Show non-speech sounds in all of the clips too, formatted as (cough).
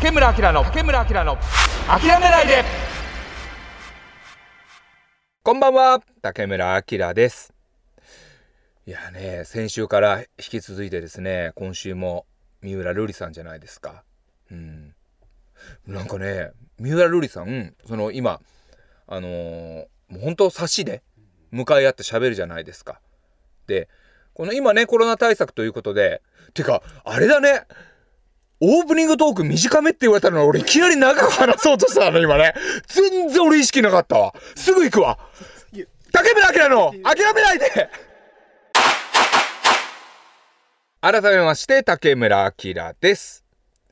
竹村明の竹村明の諦めないで。こんばんは。竹村明です。いやね先週から引き続いてですね今週も三浦瑠麗さんじゃないですか。うん。なんかね三浦瑠麗さんその今あのー、もう本当差しで向かい合って喋るじゃないですか。でこの今ねコロナ対策ということでてかあれだね。オープニングトーク短めって言われたの俺いきなり長く話そうとしたの今ね。全然俺意識なかったわ。すぐ行くわ。竹村明の諦めないで改めまして、竹村明です。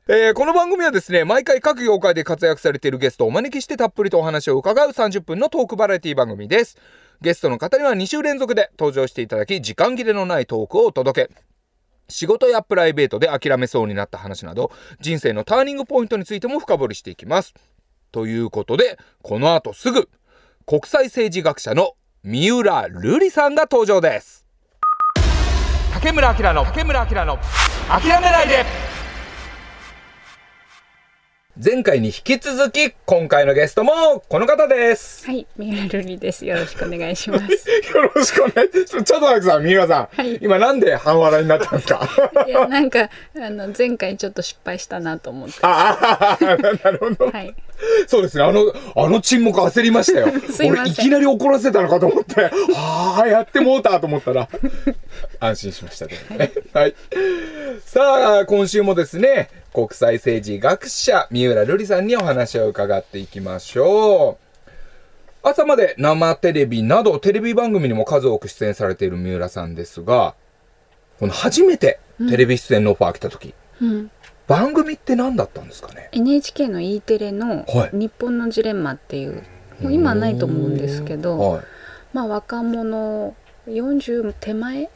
えー、この番組はですね、毎回各業界で活躍されているゲストをお招きしてたっぷりとお話を伺う30分のトークバラエティ番組です。ゲストの方には2週連続で登場していただき、時間切れのないトークをお届け。仕事やプライベートで諦めそうになった話など、人生のターニングポイントについても深掘りしていきます。ということで、この後すぐ、国際政治学者の三浦瑠麗さんが登場です。竹村明の竹村明の諦めないで前回に引き続き、今回のゲストも、この方です。はい、三浦瑠璃です。よろしくお願いします。(laughs) よろしくお願いします。ちょっと待ってさい、三浦さん。はい、今なんで半笑いになったんですか？いや、なんか、あの、前回ちょっと失敗したなと思って。ああ、なるほど。はい。(laughs) そうですね。あの、あの沈黙焦りましたよ。(laughs) 俺いきなり怒らせたのかと思って、はあ、やってもうたと思ったら、(laughs) 安心しましたね。はい。さあ、今週もですね、国際政治学者、三浦瑠麗さんにお話を伺っていきましょう。朝まで生テレビなどテレビ番組にも数多く出演されている三浦さんですが、この初めてテレビ出演のオファー来た時、うん、番組って何だったんですかね？NHK の E テレの「日本のジレンマ」っていう、はい、もう今はないと思うんですけど、はい、まあ若者40手前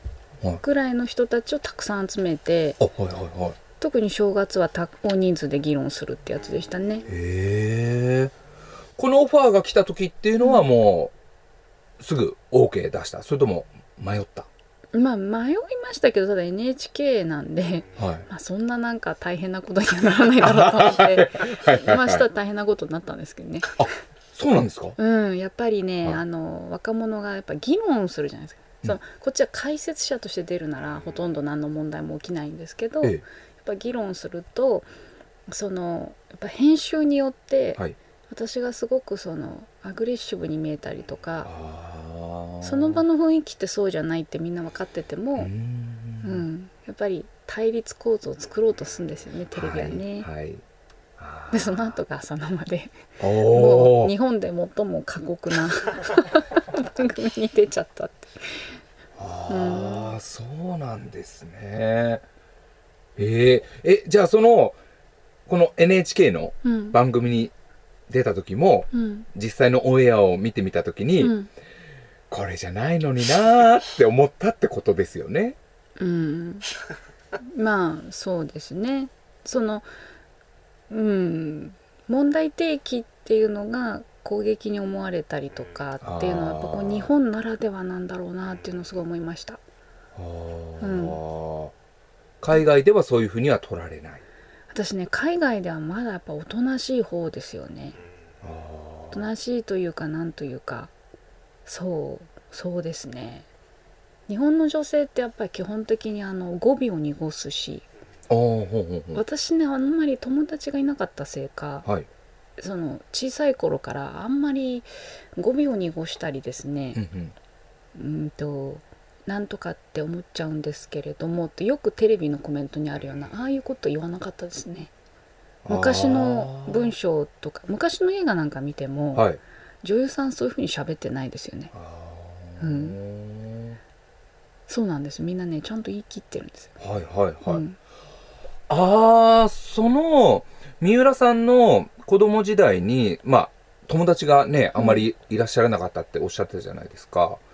ぐらいの人たちをたくさん集めて、はいはいはい、特に正月は大人数で議論するってやつでしたね。へえ。このオファーが来た時っていうのはもうすぐ OK 出した。それとも迷った？まあ迷いましたけどただ NHK なんで、はい、まあそんななんか大変なことにはならな (laughs) いだろうと思ってまあしたら大変なことになったんですけどね。あそうなんですか？うんやっぱりね、はい、あの若者がやっぱ議論するじゃないですか。そのこっちは解説者として出るならほとんど何の問題も起きないんですけど、ええ、ぱ議論するとそのやっぱ編集によって、はい、私がすごくそのアグレッシブに見えたりとかその場の雰囲気ってそうじゃないってみんな分かってても、うん、やっぱり対立構造を作ろうとするんですよねテレビはね。はい。はいでその後が朝生でもう日本で最も過酷な番組に出ちゃったって。ああ、うん、そうなんですね。えー、え、じゃあその、この NHK の番組に出た時も、うん、実際のオンエアを見てみた時に、うん、これじゃないのになーって思ったってことですよね。うん。まあ、そうですね。その、うん、問題提起っていうのが攻撃に思われたりとかっていうのはやっぱこう日本ならではなんだろうなっていうのをすごい思いました。うん海外ではそういうふうには取られない私ね海外ではまだやっぱおとなしい方ですよね。おとなしいというかなんというかそうそうですね。日本の女性ってやっぱり基本的にあの語尾を濁すし私ねあんまり友達がいなかったせいか、はい、その小さい頃からあんまり語尾を濁したりですね、うん、うんとなんとかって思っちゃうんですけれどもってよくテレビのコメントにあるようなああいうこと言わなかったですね。昔の文章とか昔の映画なんか見ても、はい、女優さんそういうふうに喋ってないですよね。うん、そうなんです。みんなねちゃんと言い切ってるんですよ。はいはいはい、うん、ああその三浦さんの子供時代にまあ友達がねあんまりいらっしゃらなかったっておっしゃってたじゃないですか、うん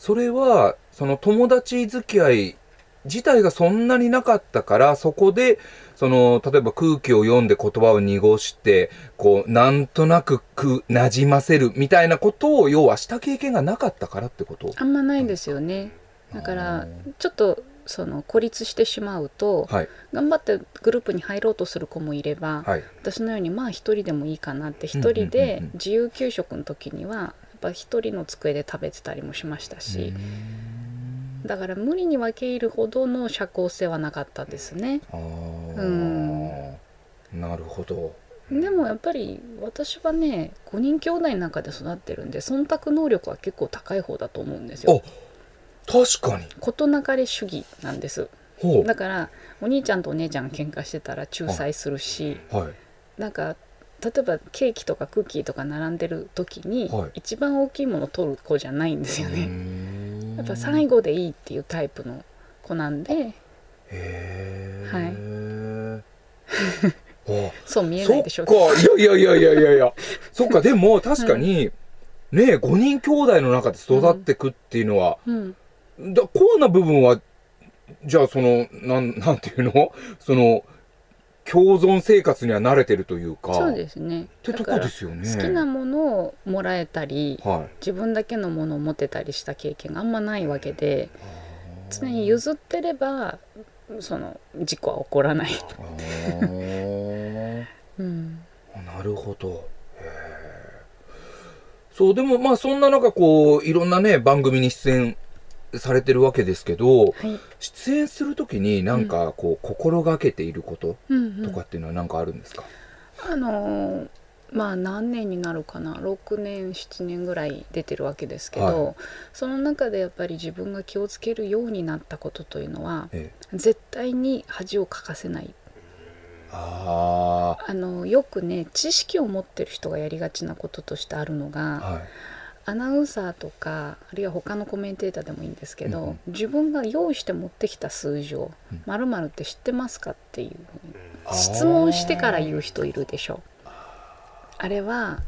それは、その友達付き合い自体がそんなになかったから、そこで、その、例えば空気を読んで言葉を濁して、こう、なんとなくく、馴染ませるみたいなことを、要はした経験がなかったからってこと？あんまないですよね。だから、ちょっと、その孤立してしまうと、はい。頑張ってグループに入ろうとする子もいれば、はい。私のようにまあ一人でもいいかなって一人で自由給食の時にはぱ一人の机で食べてたりもしましたし、だから無理に分け入るほどの社交性はなかったですね。あー。うん。なるほど。でもやっぱり私はね5人兄弟の中で育ってるんで忖度能力は結構高い方だと思うんですよ。確かに。事なかれ主義なんです。だからお兄ちゃんとお姉ちゃんが喧嘩してたら仲裁するしはい。なんか例えばケーキとかクッキーとか並んでる時に、はい。一番大きいものを取る子じゃないんですよね。ん。やっぱ最後でいいっていうタイプの子なんで。へえはい。(laughs) そう見えないでしょうかいやいやいやいやいやいや。そっか。でも確かに、(laughs) ねえ5人兄弟の中で育ってくっていうのは、うん、だコアな部分はじゃあそのなんなんていうの？その共存生活には慣れてるというか。そうですね。ってとこだからですよね。好きなものをもらえたりはい。自分だけのものを持てたりした経験があんまないわけで常に譲ってればその事故は起こらない、(laughs) うん、なるほど。そうでもまあそんな中こういろんなね番組に出演されてるわけですけどはい、出演するときになんかこう心がけていることうんうん、とかっていうのは何かあるんですか、あのーまあ何年になるかな？6年7年ぐらい出てるわけですけど、はその中でやっぱり自分が気をつけるようになったことというのはええ、絶対に恥をかかせない。ああのよくね知識を持ってる人がやりがちなこととしてあるのあがはいアナウンサーとかあるいは他のコメンテーターでもいいんですけど、うんうん。自分が用意して持ってきた数字をうん「まるって知ってますか?」っていう質問してから言う人いるでしょ。あれは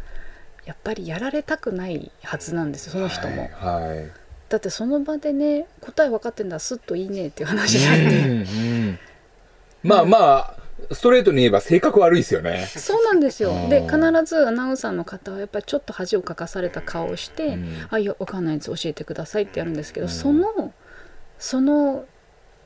やっぱりやられたくないはずなんですよその人も、はい、はい。だってその場でね答え分かってんだすっといいねっていう話なんで、うんうん。まあまあストレートに言えば性格悪いですよね。そうなんですよ。うん。で必ずアナウンサーの方はやっぱりちょっと恥をかかされた顔をして「うん。あいや分かんないやつ教えてください」ってやるんですけど、うん。そのその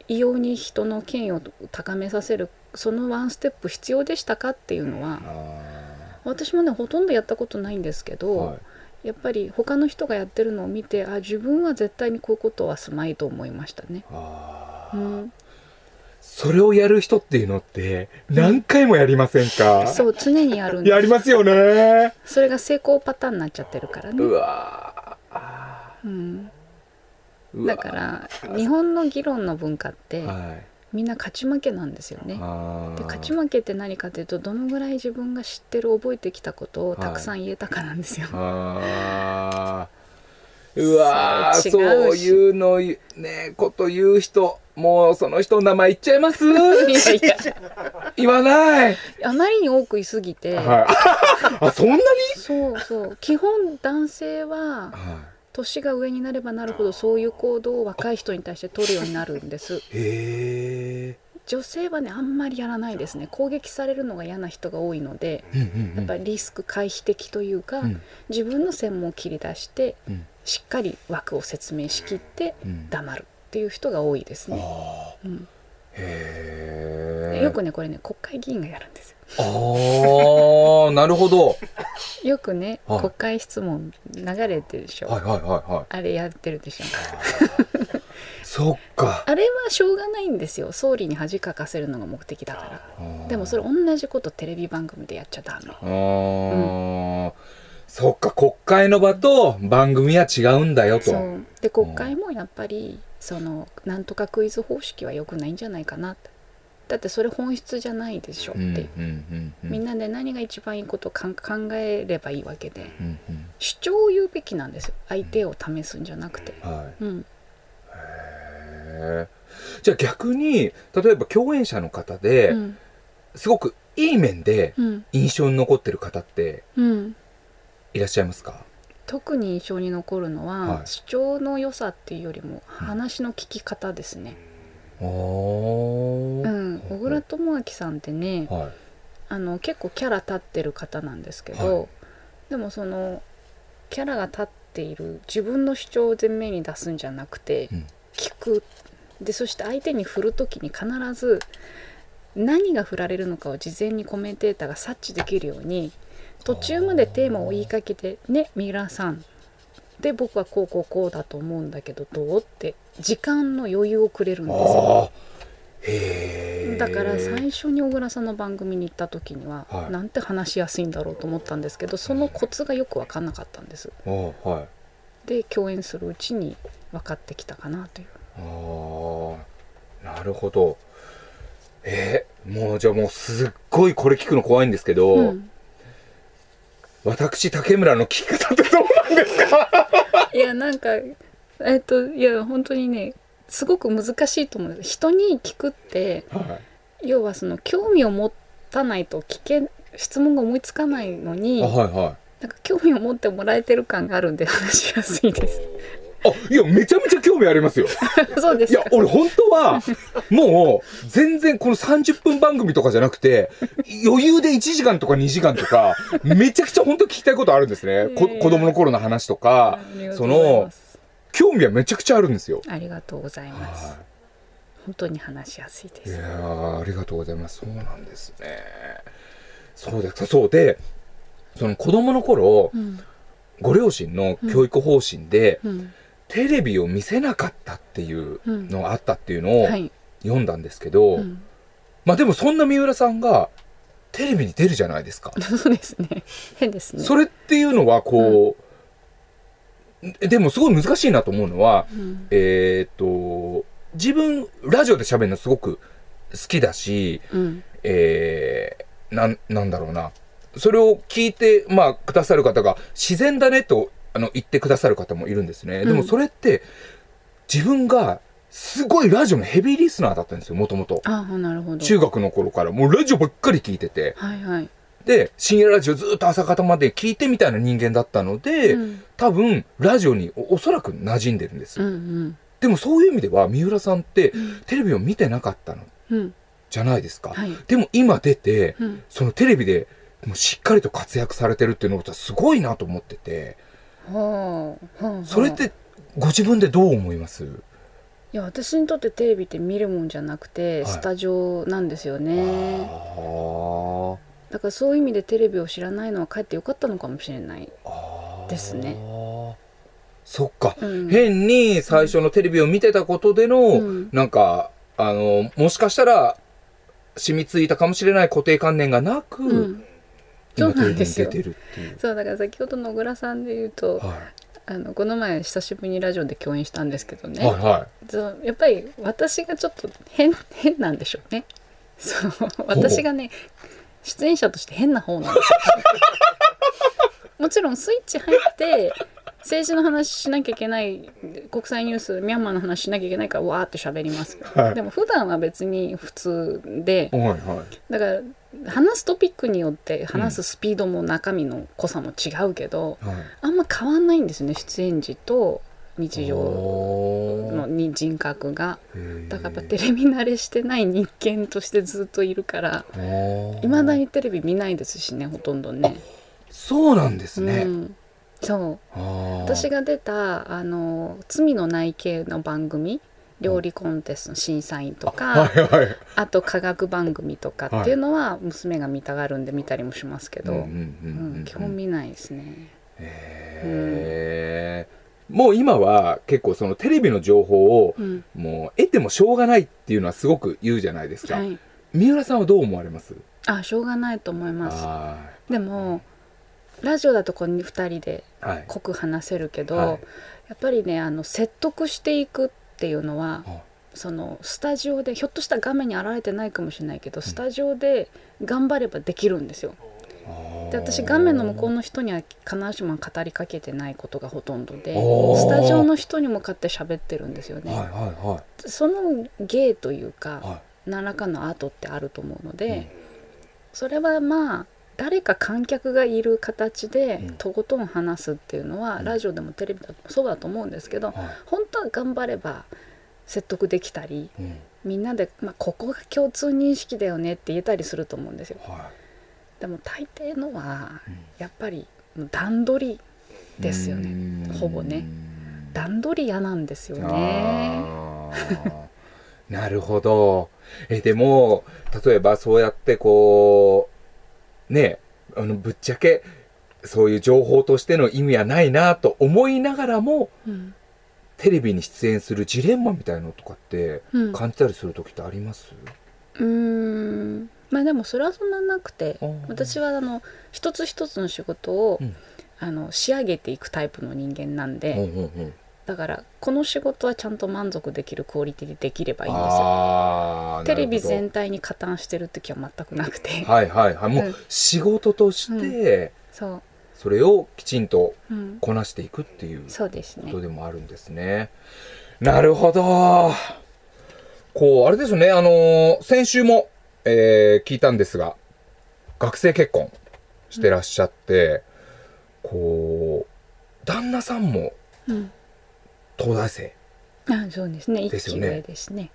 異様に人の権威を高めさせるそのワンステップ必要でしたかっていうのはあ私もねほとんどやったことないんですけーど、はい。やっぱり他の人がやってるのを見てあ自分は絶対にこういうことはすまいと思いましたね。うん、それをやる人っていうのって何回もやりませんか、そう常にやるんです。やりますよね。それが成功パターンになっちゃってるからね。う。わうん、だから日本の議論の文化ってはい。みんな勝ち負けなんですよね。で勝ち負けって何かというとどのぐらい自分が知ってる覚えてきたことをたくさん言えたかなんですよ。あー。うわそういうのねこと言う人もうその人の名前言っちゃいます？言わない、あまりに多く言いすぎて、はい、(laughs) あそんなに、そうそう。基本男性はは年が上になればなるほどそういう行動を若い人に対して取るようになるんです。い、へえ女性はねあんまりやらないですね。攻撃されるのが嫌な人が多いのでうんうんうん。やっぱりリスク回避的というか、うん。自分の専門を切り出してうん。しっかり枠を説明しきってうん。黙るっていう人が多いですね、へえよくねこれね国会議員がやるんですよ。ああなるほど。(laughs) よくね、はい国会質問流れてるでしょ、はいはいはいはい。あれやってるでしょ。(laughs) そっか。あれはしょうがないんですよ。総理に恥かかせるのが目的だから。でもそれ同じことテレビ番組でやっちゃダメ。あー。そっか国会の場と番組は違うんだよと。で国会もやっぱりそのなんとかクイズ方式は良くないんじゃないかなだってそれ本質じゃないでしょって、みんなで何が一番いいことを考えればいいわけで。うんうん。主張を言うべきなんですよ。相手を試すんじゃなくて、はい。うん、じゃあ逆に例えば共演者の方で、うん。すごくいい面でうん。印象に残ってる方ってうん。いらっしゃいますか？特に印象に残るのは、はい。主張の良さっていうよりも話の聞き方ですね。うん、小倉智昭さんってねはい。あの結構キャラ立ってる方なんですけど、はい。でもそのキャラが立っている自分の主張を前面に出すんじゃなくて、うん。聞く。でそして相手に振る時に必ず何が振られるのかを事前にコメンテーターが察知できるように途中までテーマを言いかけて「ね三浦さん」で僕はこうこうこうだと思うんだけどどうって時間の余裕をくれるんですよ。へだから最初に小倉さんの番組に行った時には、はい。なんて話しやすいんだろうと思ったんですけどそのコツがよく分かんなかったんです。あはい。で共演するうちに分かってきたかなという。あー。なるほど。えーもうじゃあもうすっごいこれ聞くの怖いんですけど、うん私竹村の聞き方ってどうなんですか？いやなんかえっといや本当にねすごく難しいと思う人に聞くってはい。要はその興味を持たないと聞け質問が思いつかないのにあはいはい。なんか興味を持ってもらえてる感があるんで話しやすいです。あいやめちゃめちゃ興味ありますよ。(laughs) そうですか。いや俺本当はもう全然この30分番組とかじゃなくて余裕で1時間とか2時間とかめちゃくちゃ本当聞きたいことあるんですね、こええ子供の頃の話とかその興味はめちゃくちゃあるんですよ。ありがとうございます。は本当に話しやすいでい、いす。やーありがとうございます。そうなんですね。そうです。そう。でその子供の頃うん。ご両親の教育方針で、うんテレビを見せなかったっていうのがあったっていうのをはい。読んだんですけど、うんまあでもそんな三浦さんがテレビに出るじゃないですか。(laughs) そうですね。変ですね。それっていうのはこう、でもすごい難しいなと思うのは、うんえーっと自分ラジオで喋るのすごく好きだし、うんえーなんなんだろうなそれを聞いて、まあ、くださる方が自然だねとあの言ってくださる方もいるんですね、でもそれって自分がすごいラジオのヘビーリスナーだったんですよもともとああなるほど。中学の頃から。もうラジオばっかり聞いてて。はいはい。で深夜ラジオずっと朝方まで聞いてみたいな人間だったので、うん。多分ラジオにおおそらく馴染んでるんです、うんうん。でもそういう意味では三浦さんってうん。テレビを見てなかったのうん。じゃないですか、はい。でも今出てうん。そのテレビでもうしっかりと活躍されてるっていうのがすごいなと思ってて。それってご自分でどう思います？いや私にとってテレビって見るもんじゃなくて、はい。スタジオなんですよね。あだからそういう意味でテレビを知らないのはかえってよかったのかもしれない、ー。ですね。そっか、うん、変に最初のテレビを見てたことでの、うん。なんかあのもしかしたら染みついたかもしれない固定観念がなく、うん。今そうなんですよ。そうだから先ほどの小倉さんで言うとはあのこの前久しぶりにラジオで共演したんですけどい、ね、はいはそうやっぱり私がちょっと変 (laughs) 変なんでしょうね。そう私がね出演者として変な方なんですよ。(laughs) もちろんスイッチ入って政治の話しなきゃいけない国際ニュースミャンマーの話しなきゃいけないからわーって喋ります、はい。でも普段は別に普通で。いはいはい。だから話すトピックによって話すスピードも中身の濃さも違うけど、はい。あんま変わんないんですね出演時と日常のに人格が。だからやっぱテレビ慣れしてない人間としてずっといるからいまだにテレビ見ないですしねほとんどね。そうなんですね。うん、そう。私が出たあの罪のない系の番組料理コンテストの審査員とか、はいはい。あと科学番組とかっていうのは娘が見たがるんで見たりもしますけど、うんうんううんん基本見ないですね。へーもう今は結構そのテレビの情報をうんもう得てもしょうがないっていうのはすごく言うじゃないですか。はい、三浦さんはどう思われます？あしょうがないと思います。あでもラジオだとこう2人で。濃く話せるけど、はいやっぱりねあの説得していくっていうのはあそのスタジオでひょっとしたら画面に現れてないかもしれないけどスタジオで頑張ればできるんですよ。で私画面の向こうの人には必ずしも語りかけてないことがほとんどでスタジオの人に向かって喋ってるんですよね。はいはいはその芸というか、い。は何らかのアートってあると思うので、うん。それはまあ誰か観客がいる形でうん。とことん話すっていうのは、うん。ラジオでもテレビでもそうだと思うんですけど、いはい。本当は頑張れば説得できたりうん。みんなで、まあ、ここが共通認識だよねって言えたりすると思うんですよ。はでも大抵のはうん。やっぱり段取りいですよね。ほぼね。段取り嫌なんですよね。なるほど。え、でも、例えばそうやってこう、ね、あの、ぶっちゃけ、そういう情報としての意味はないなと思いながらも、うん。テレビに出演するジレンマみたいなのとかってうん。感じたりする時ってあります、うーん。まあでもそれはそんななくて私はあの一つ一つの仕事を、うん。あの仕上げていくタイプの人間なんで、うんうんうんだからこの仕事はちゃんと満足できるクオリティでできればいいんですよ。テレビ全体に加担してる時は全くなくて、はいはいはい。もううん。仕事としてそう、それをきちんとうん、こなしていくっていうそうですね。ことでもあるんですね。なるほど。こうあれですね。あのー先週も、えー聞いたんですが学生結婚してらっしゃって、こう旦那さんもうん東大生。あそうですね。ですよですね。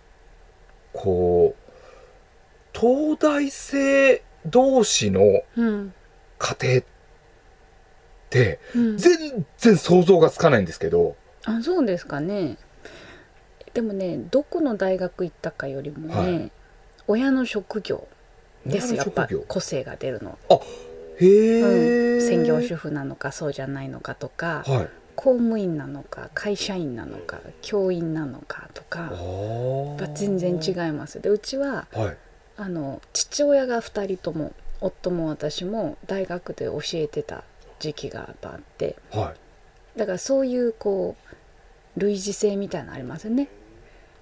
こう東大生同士のうん、家庭ってうん、全然想像がつかないんですけど、あそうですかね。でもねどこの大学行ったかよりもね、はい。親の職業ですやっぱ個性が出るの、へえ、うん、専業主婦なのかそうじゃないのかとかはい公務員なのか会社員なのか教員なのかとか全然違います。でうちははい。あの父親が2人とも夫も私も大学で教えてた時期があって。はい。だからそういうこう類似性みたいなのありますよね。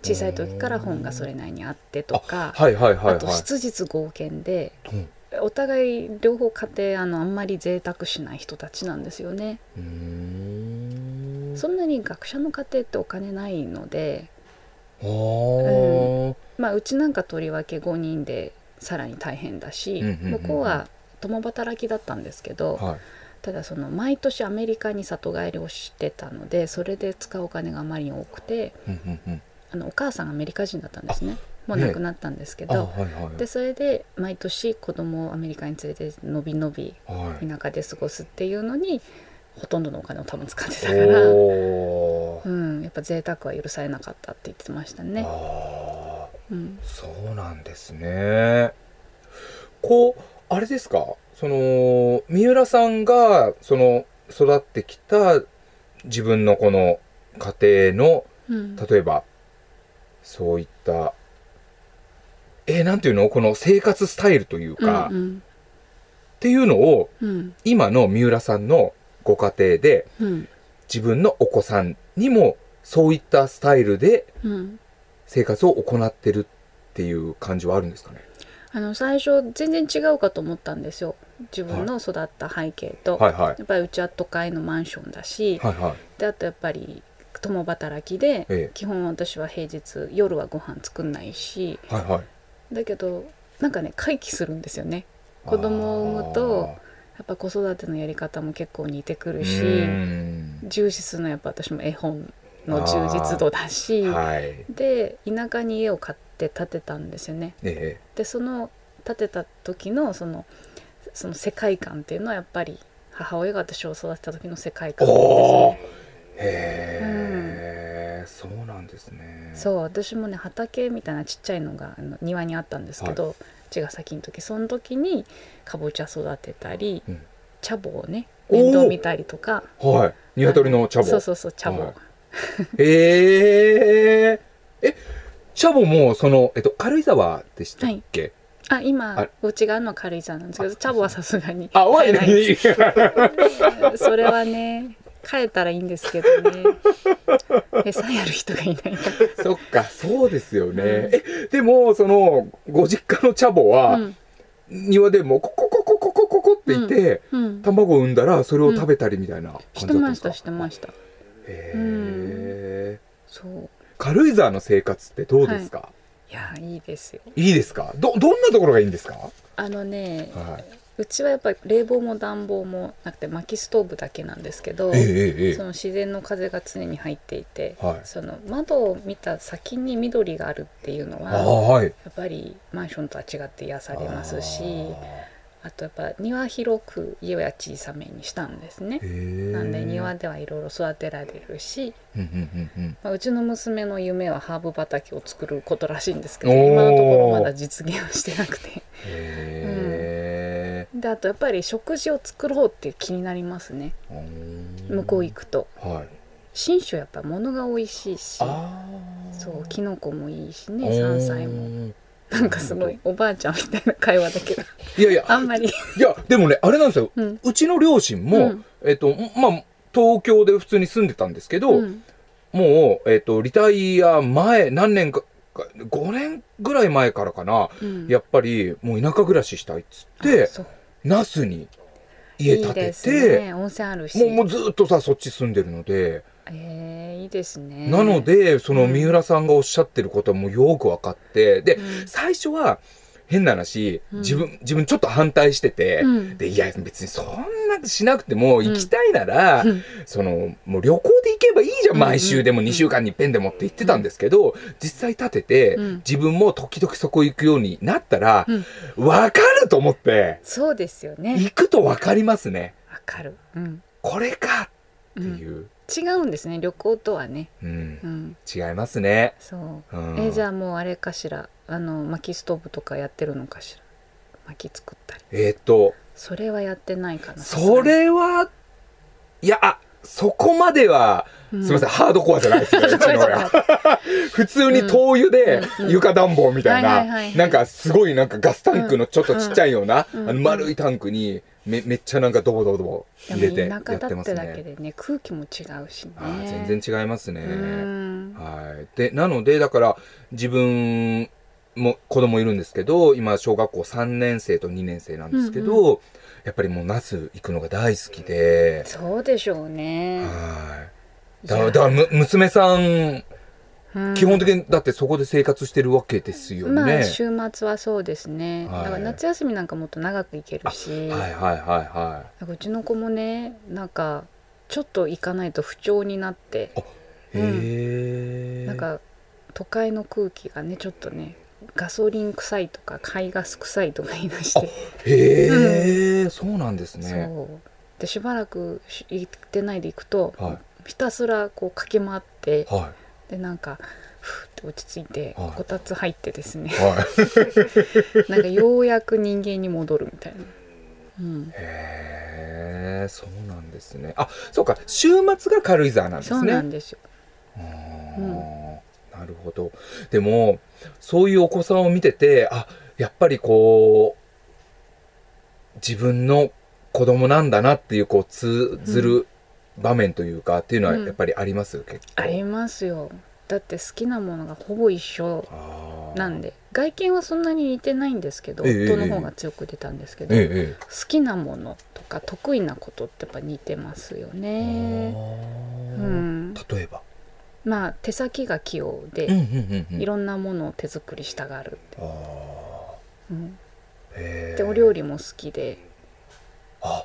小さい時から本がそれなりにあってとかはいはいはいあとはい質実剛健でうん。お互い両方家庭あのあんまり贅沢しない人たちなんですよねそんなに学者の家庭ってお金ないのであー。まあうちなんかとりわけ5人でさらに大変だしうんうんうんうん。向こうは共働きだったんですけどはい。ただその毎年アメリカに里帰りをしてたのでそれで使うお金があまりに多くてうんうんうん。あのお母さんがアメリカ人だったんですね。もう亡くなったんですけあど、はいはい。でそれで毎年子供をアメリカに連れてのびのびはい。田舎で過ごすっていうのにほとんどのお金を多分使ってたから、うん、やっぱ贅沢は許されなかったって言ってましたね。あうん。ーそうなんですね。こうあれですか？その三浦さんがその育ってきた自分のこの家庭のうん。例えばそういったえーなんていうの？この生活スタイルというか、っうん。ていうのをうん。今の三浦さんのご家庭でうん。自分のお子さんにもそういったスタイルでうん。生活を行ってるっていう感じはあるんですかね？あの最初全然違うかと思ったんですよ。自分の育った背景と、はい。はい。やっぱりうちは都会のマンションだし、はい。はい。であとやっぱり共働きで、ええ。基本私は平日夜はご飯作んないしはい。はい。だけどなんかね回帰するんですよね。子供を産むとやっぱ子育てのやり方も結構似てくるし重視するのはやっぱ私も絵本の充実度だし、はい。で田舎に家を買って建てたんですよね。えでその建てた時のそのその世界観っていうのはやっぱり母親が私を育てた時の世界え観ですね。へえ、そうなんですね。そう私もね畑みたいなちっちゃいのがあの庭にあったんですけど、茅ヶ崎の時その時にかぼちゃ育てたり、うん。茶葉をねおー面倒見たりとか。はい。鶏の茶葉。そうそうそう茶葉、はい。えええ茶葉もその、えっと、軽井沢でしたっけ、あ今あうちがあるのは軽井沢なんですけど茶葉はさすがに。あ、ワないに。(laughs) それはね変えたらいいんですけどね。(laughs) 餌やる人がいない。からそっか、そうですよね。うん。え、でも、その、ご実家の茶葉は、うん。庭でも、ココココココココっていて、うん。卵を産んだら、それを食べたりみたいな感じしだったんですか、てましたしてました。へえ、そう。軽井沢の生活ってどうですか、い。やいいですよ。い、いですか？ど、どんなところがいいんですか？あのねはうちはやっぱり冷房も暖房もなくて薪ストーブだけなんですけどい。ええええその自然の風が常に入っていて、はいその窓を見た先に緑があるっていうのははい。やっぱりマンションとは違って癒されますしあとやっぱ庭広く家は小さめにしたんですね。なんで庭ではいろいろ育てられるし、まあ、うちの娘の夢はハーブ畑を作ることらしいんですけど今のところまだ実現はしてなくてへであとやっぱり食事を作ろうって気になりますね。ー向こう行くと。はい。信州やっぱ物が美味しいし。そうキノコもいいしね山菜も。もなんかすごいおばあちゃんみたいな会話だけど。いやいやあんまり。いやでもねあれなんですよ。うん。うちの両親も、うん。えっとまあ東京で普通に住んでたんですけど、うん。もう、えっとリタイア前何年かか5年ぐらい前からかな、うん。やっぱりもう田舎暮らししたいっつってあそう那須に家建ててね。温泉あるし。もうもうずっとさそっち住んでるので、えー、いいですね。なのでそのうん三浦さんがおっしゃってることはもうよく分かって。で、うん。最初は変な話うん。自分自分ちょっと反対してて、うん。でいや別にそんなしなくても行きたいなら、うん。そのもう旅行で行けばいいじゃん、うん毎週でもうん2週間に一遍でもって言ってたんですけど、実際立てて、うん。自分も時々そこ行くようになったら、うん。わかると思ってそうですよね。行くとわかりますね。わかる、うん。これかうっていん、う、違うんですね旅行とはね。うん。うん。違いますね、そう。うん、えじゃあもうあれかしら。あの薪ストーブとかやってるのかしら。薪作ったり。えっ、と。それはやってないかなそ、れはいやあそこまでは、うん。すみませんハードコアじゃないですね (laughs) うちの親は。(laughs) 普通に灯油で床暖房みたいななんかすごいなんかガスタンクのちょっとちっちゃいような、うん。あの丸いタンクにめめっちゃなんかドボドボドボ入れてやってますだってだけね。でね。空気も違うしね。全然違いますね。うん。はい、でなのでだから自分も子供いるんですけど今小学校3年生と2年生なんですけど、うんやっぱりもう那須行くのが大好きで。そうでしょうね。はい。だだからむ娘さんうん基本的にだってそこで生活してるわけですよね。まあ週末はそうですね、はい。だから夏休みなんかもっと長く行けるし、はいはいはいはなんかうちの子もねなんかちょっと行かないと不調になって。い。へえ。なんか都会の空気がねちょっとねガソリン臭いとか排ガス臭いとか言い出して、へえ、そうなんですね。そう。でしばらくし行ってないで行くと、はひたすらこう駆け回ってはでなんかふーって落ち着いてはいこたつ入ってですねいはい。(laughs) なんかようやく人間に戻るみたいな。うん、へえ、そうなんですね。あ、そうか、週末が軽井沢なんですそうね。なんですよ。なるほど。でも、そういうお子さんを見てて、あ、やっぱりこう、自分の子供なんだなっていう、こう、通ずる場面というか、っていうのはうんやっぱりあります、結構。ありますよ。だって好きなものがほぼ一緒なんで外見はそんなに似てないんですけど、ええ夫の方が強く出たんですけど、えええ好きなものとか得意なことってやっぱ似てますよえ。ね。うん、例えば？まあ手先が器用で、うんうんうんうん。いろんなものを手作りしたがる、あうん、でお料理も好きであ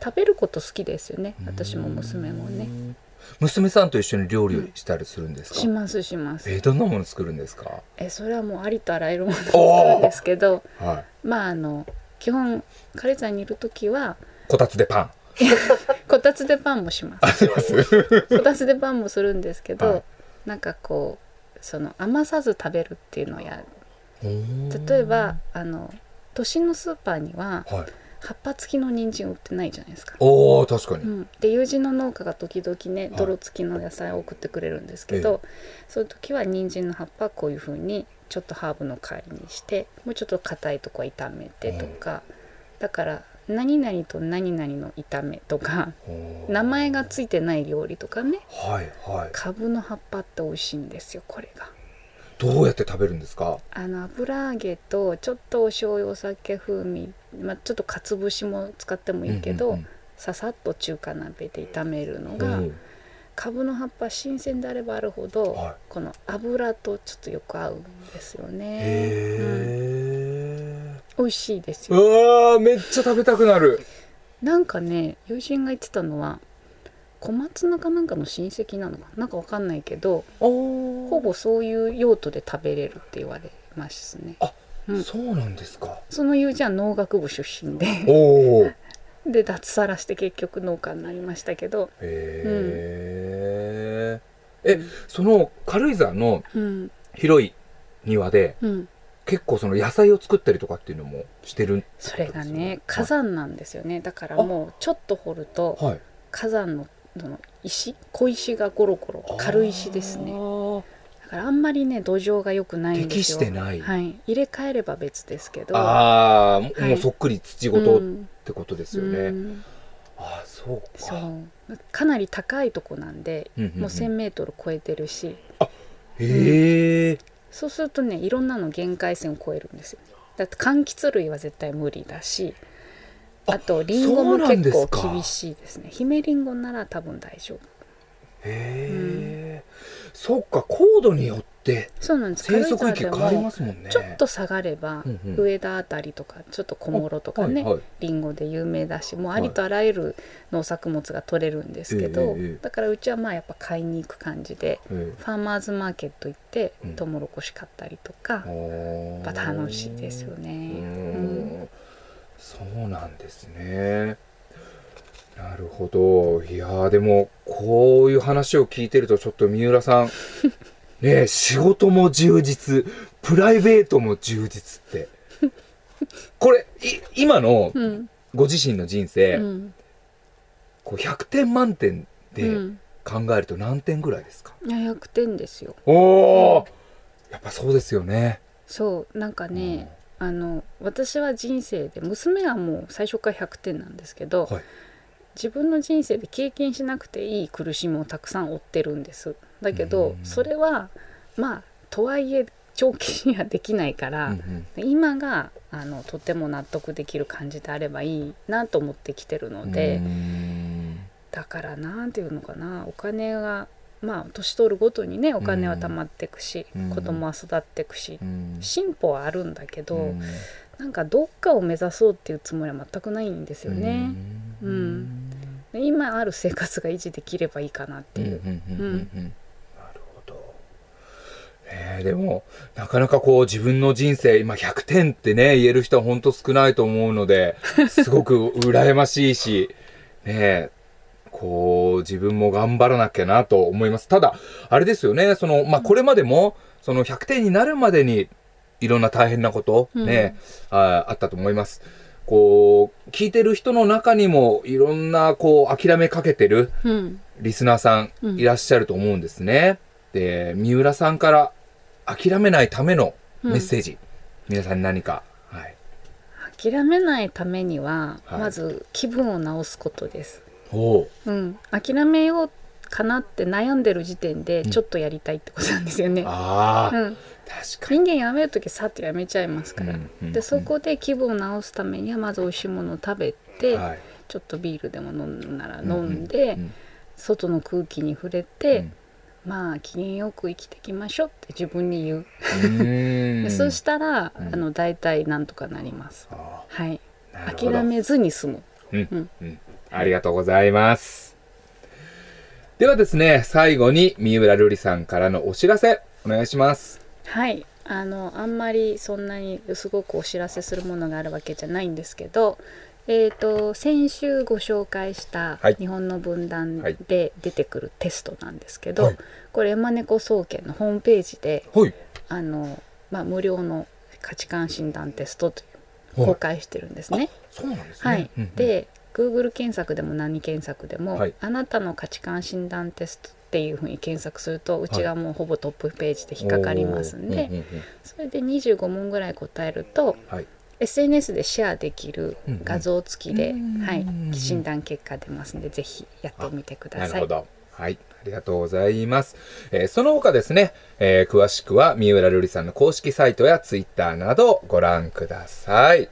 食べること好きですよね。私も娘もね。うん娘さんと一緒に料理をしたりするんですか、しますします。えーどんなもの作るんですか？えそれはもうありとあらゆるものを作るんですけどはい。まああの基本軽井沢にいる時はこたつでパン。(laughs) こたつでパンもします。あします？こたつでパンもするんですけど、はい。なんかこうその余さず食べるっていうのをやる。例えばあの都心のスーパーにははい葉っぱ付きの人参売ってないじゃないですか。おお確かに、うん、で友人の農家が時々ねはい。泥付きの野菜を送ってくれるんですけど、そういう時は人参の葉っぱはこういう風にちょっとハーブの代わりにしてもうちょっと硬いとこは炒めてとか、だから何々と何々の炒めとか名前がついてない料理とかねはいはい。カブの葉っぱって美味しいんですよこれが。どうやって食べるんですか？あの油揚げとちょっとお醤油お酒風味、まあ、ちょっとかつ節も使ってもいいけど、うんうんささっと中華鍋で炒めるのうんが、うん。カブの葉っぱ新鮮であればあるほど、はい。この油とちょっとよく合うんですよね、うん、へ美味しいですえ、よ。うわーめっちゃ食べたくなる。なんかね友人が言ってたのは小松菜かなんかの親戚なのかな？んかわかんないけどおほぼそういう用途で食べれるって言われますねうん。そうなんですか。その友人は農学部出身で。お (laughs) で脱サラして結局農家になりましたけど、え、えその軽井沢のうん。広い庭でうん、結構その野菜を作ったりとかっていうのもしてるそれがね火山なんですよね。だからもうちょっと掘るとはい。火山のその石小石がゴロゴロ軽石ですね。ねだからあんまりね土壌が良くないんですよ。適してない。はい、入れ替えれば別ですけど。ああもはい。もうそっくり土ごとっうん。てことですよね、うん。ああそうか。そう。かなり高いとこなんで、うんうんうん。もう 1,000m 超えてるし。へえ、そうするとねいろんなの限界線を超えるんですよ。だって柑橘類は絶対無理だしあとリンゴも結構厳しいですね。姫リンゴなら多分大丈夫へえ、そっか高度によってそうなんです。生息域変わりますもんね。ちょっと下がれば、うんうん。上田あたりとかちょっと小諸とかね、はいはい。リンゴで有名だしもうありとあらゆる農作物が取れるんですけど、だからうちはまあやっぱ買いに行く感じでえファーマーズマーケット行ってうんトウモロコシ買ったりとか、えやっぱ楽しいですようね。ん。そうなんですねなるほど。いやーでもこういう話を聞いてるとちょっと三浦さん。(laughs) ねえ仕事も充実。プライベートも充実って。これい今のうん。ご自身の人生、うん。こう100点満点うでん。考えると何点ぐらいですか、いや100点ですよ。おおやっぱそうですよね。そうなんかね、あの私は人生で娘はもう最初から100点なんですけど、はい自分の人生で経験しなくていい苦しみをたくさん負ってるんです。だけど、うん。それはまあとはいえ長期にはできないから、うんうん。今があのとても納得できる感じであればいいなと思ってきてるので、だからなんていうのかなお金がまあ年取るごとにねお金は貯まってくし、うん。子供は育ってくし、うん。進歩はあるんだけど、うん。なんかどっかを目指そうっていうつもりは全くないんですよね。ううん今ある生活が維持できればいいかなっていう。えでもなかなかこう自分の人生今100点ってね言える人は本当少ないと思うので (laughs) すごく羨ましいしねえこう自分も頑張らなきゃなと思います。ただあれですよねそのまあこれまでもその100点になるまでにいろんな大変なことね、ああったと思います。こう聞いてる人の中にもいろんなこう諦めかけてるうんリスナーさんうんいらっしゃると思うんですね。で、三浦さんから諦めないためのメッセージ、皆さんに何か。はい。諦めないためには、はいまず気分を直すことです。おううん、諦めようかなって悩んでる時点でうんちょっとやりたいってことなんですよね。ああ、うん。人間やめる時さっとやめちゃいますから、でそこで気分を直すためにはまず美味しいものを食べて、はい。ちょっとビールでも飲むなら飲んで、うん外の空気に触れて、うん。まあ機嫌よく生きていきましょうって自分に言う、う (laughs) そしたら、うん。あの大体なんとかなります。あはい、諦めずに済む。うんうん。うん。ありがとうございます。ではですね、最後に三浦瑠麗さんからのお知らせ、お願いします。はい。あのあんまりそんなにすごくお知らせするものがあるわけじゃないんですけど、えー、と先週ご紹介したはい。日本の分断はい。で出てくるテストなんですけど、はい。これ山猫総研のホームページではい。あの、まあ、無料の価値観診断テストというはい。公開してるんですね。そうなんですね。はい、うんうん、で Google 検索でも何検索でも、はい。あなたの価値観診断テストっていうふうに検索するとうちがもうほぼトップページで引っかかりますんで、おーうんうんうんそれで25問ぐらい答えるとはい。SNS でシェアできるうんうん画像付きで、うんはい、診断結果出ますんでぜひやってみてください。はい。ありがとうございます。えーその他ですね、えー詳しくは三浦瑠麗さんの公式サイトやツイッターなどをご覧ください。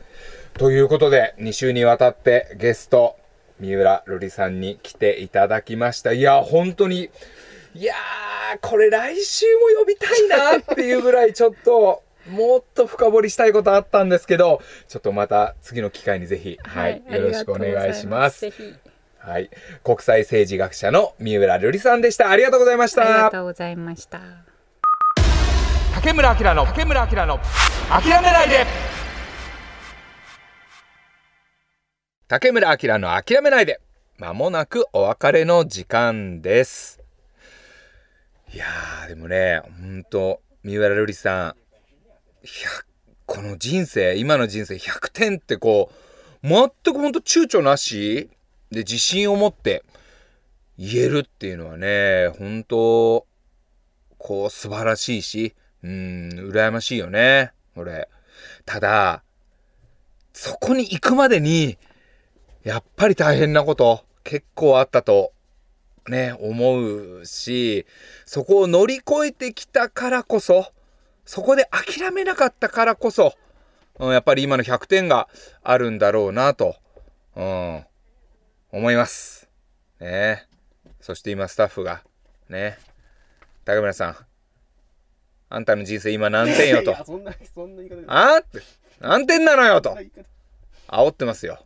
ということで、2週にわたってゲスト、三浦瑠麗さんに来ていただきました。いや、本当に、いやー、これ来週も呼びたいなっていうぐらいちょっと、もっと深掘りしたいことあったんですけど、ちょっとまた次の機会にぜひ、はい、よろしくお願いします。はい。国際政治学者の三浦瑠麗さんでした。ありがとうございましありがた。とうございました。竹村明の竹村明の諦めないで竹村明の諦めないで。まもなくお別れの時間です。いやーでもねほんと三浦瑠麗さん。この人生今の人生100点ってこう全くほんと躊躇なし？で自信を持って言えるっていうのはね本当こう素晴らしいしうん羨ましいよね俺ただそこに行くまでにやっぱり大変なこと結構あったとね、思うし、そこを乗り越えてきたからこそ、そこで諦めなかったからこそ、うん、やっぱり今の100点があるんだろうなと、うん、思います。ねそして今スタッフが、ね、高村さん、あんたの人生今何点よと。(laughs) あって、何点なのよと。煽ってますよ。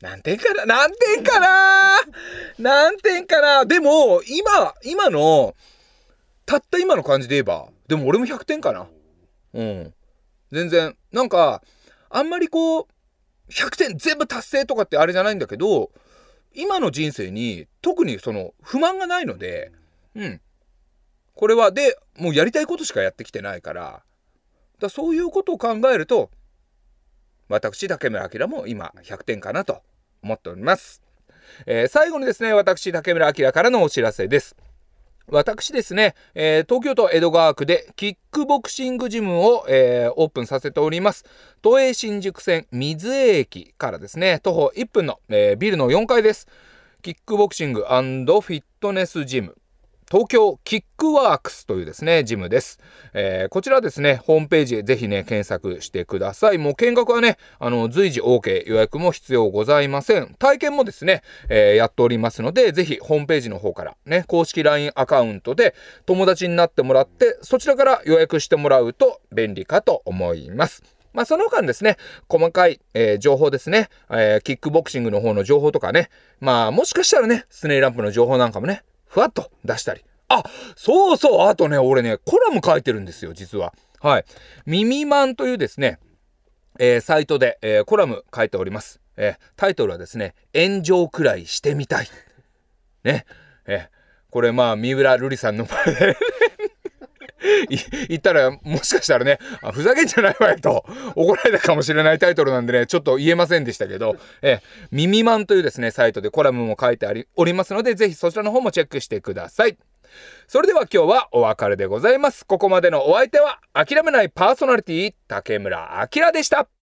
何点かな何点かな何点かなでも、今、今の、たった今の感じで言えば、でも俺も100点かな。うん。全然、なんか、あんまりこう、100点全部達成とかってあれじゃないんだけど、今の人生に特にその不満がないので、うん。これは、で、もうやりたいことしかやってきてないから、だそういうことを考えると、私、竹村明も今100点かなと思っております。えー、最後にですね、私、竹村明からのお知らせです。私ですね、えー、東京都江戸川区でキックボクシングジムを、えー、オープンさせております。都営新宿線瑞江駅からですね、徒歩1分の、えー、ビルの4階です。キックボクシングフィットネスジム。東京キックワークスというですね、ジムです。えー、こちらですね、ホームページぜひね、検索してください。もう見学はね、あの、随時 OK 予約も必要ございません。体験もですね、えー、やっておりますので、ぜひホームページの方からね、公式 LINE アカウントで友達になってもらって、そちらから予約してもらうと便利かと思います。まあ、その他にですね、細かい、えー、情報ですね、えー、キックボクシングの方の情報とかね、まあ、もしかしたらね、スネーランプの情報なんかもね、ふわっと出したり。あ、そうそう、あとね、俺ね、コラム書いてるんですよ、実は。はい。ミミマンというですね、えー、サイトで、えー、コラム書いております。えー、タイトルはですね、炎上くらいしてみたい。ね。えこれまあ、三浦瑠麗さんの前で言ったら、もしかしたらね、あふざけんじゃないわよと怒られたかもしれないタイトルなんでね、ちょっと言えませんでしたけど、えミミマンというですね、サイトでコラムも書いてありおりますので、ぜひそちらの方もチェックしてください。それでは今日はお別れでございます。ここまでのお相手は、諦めないパーソナリティ、竹村明でした。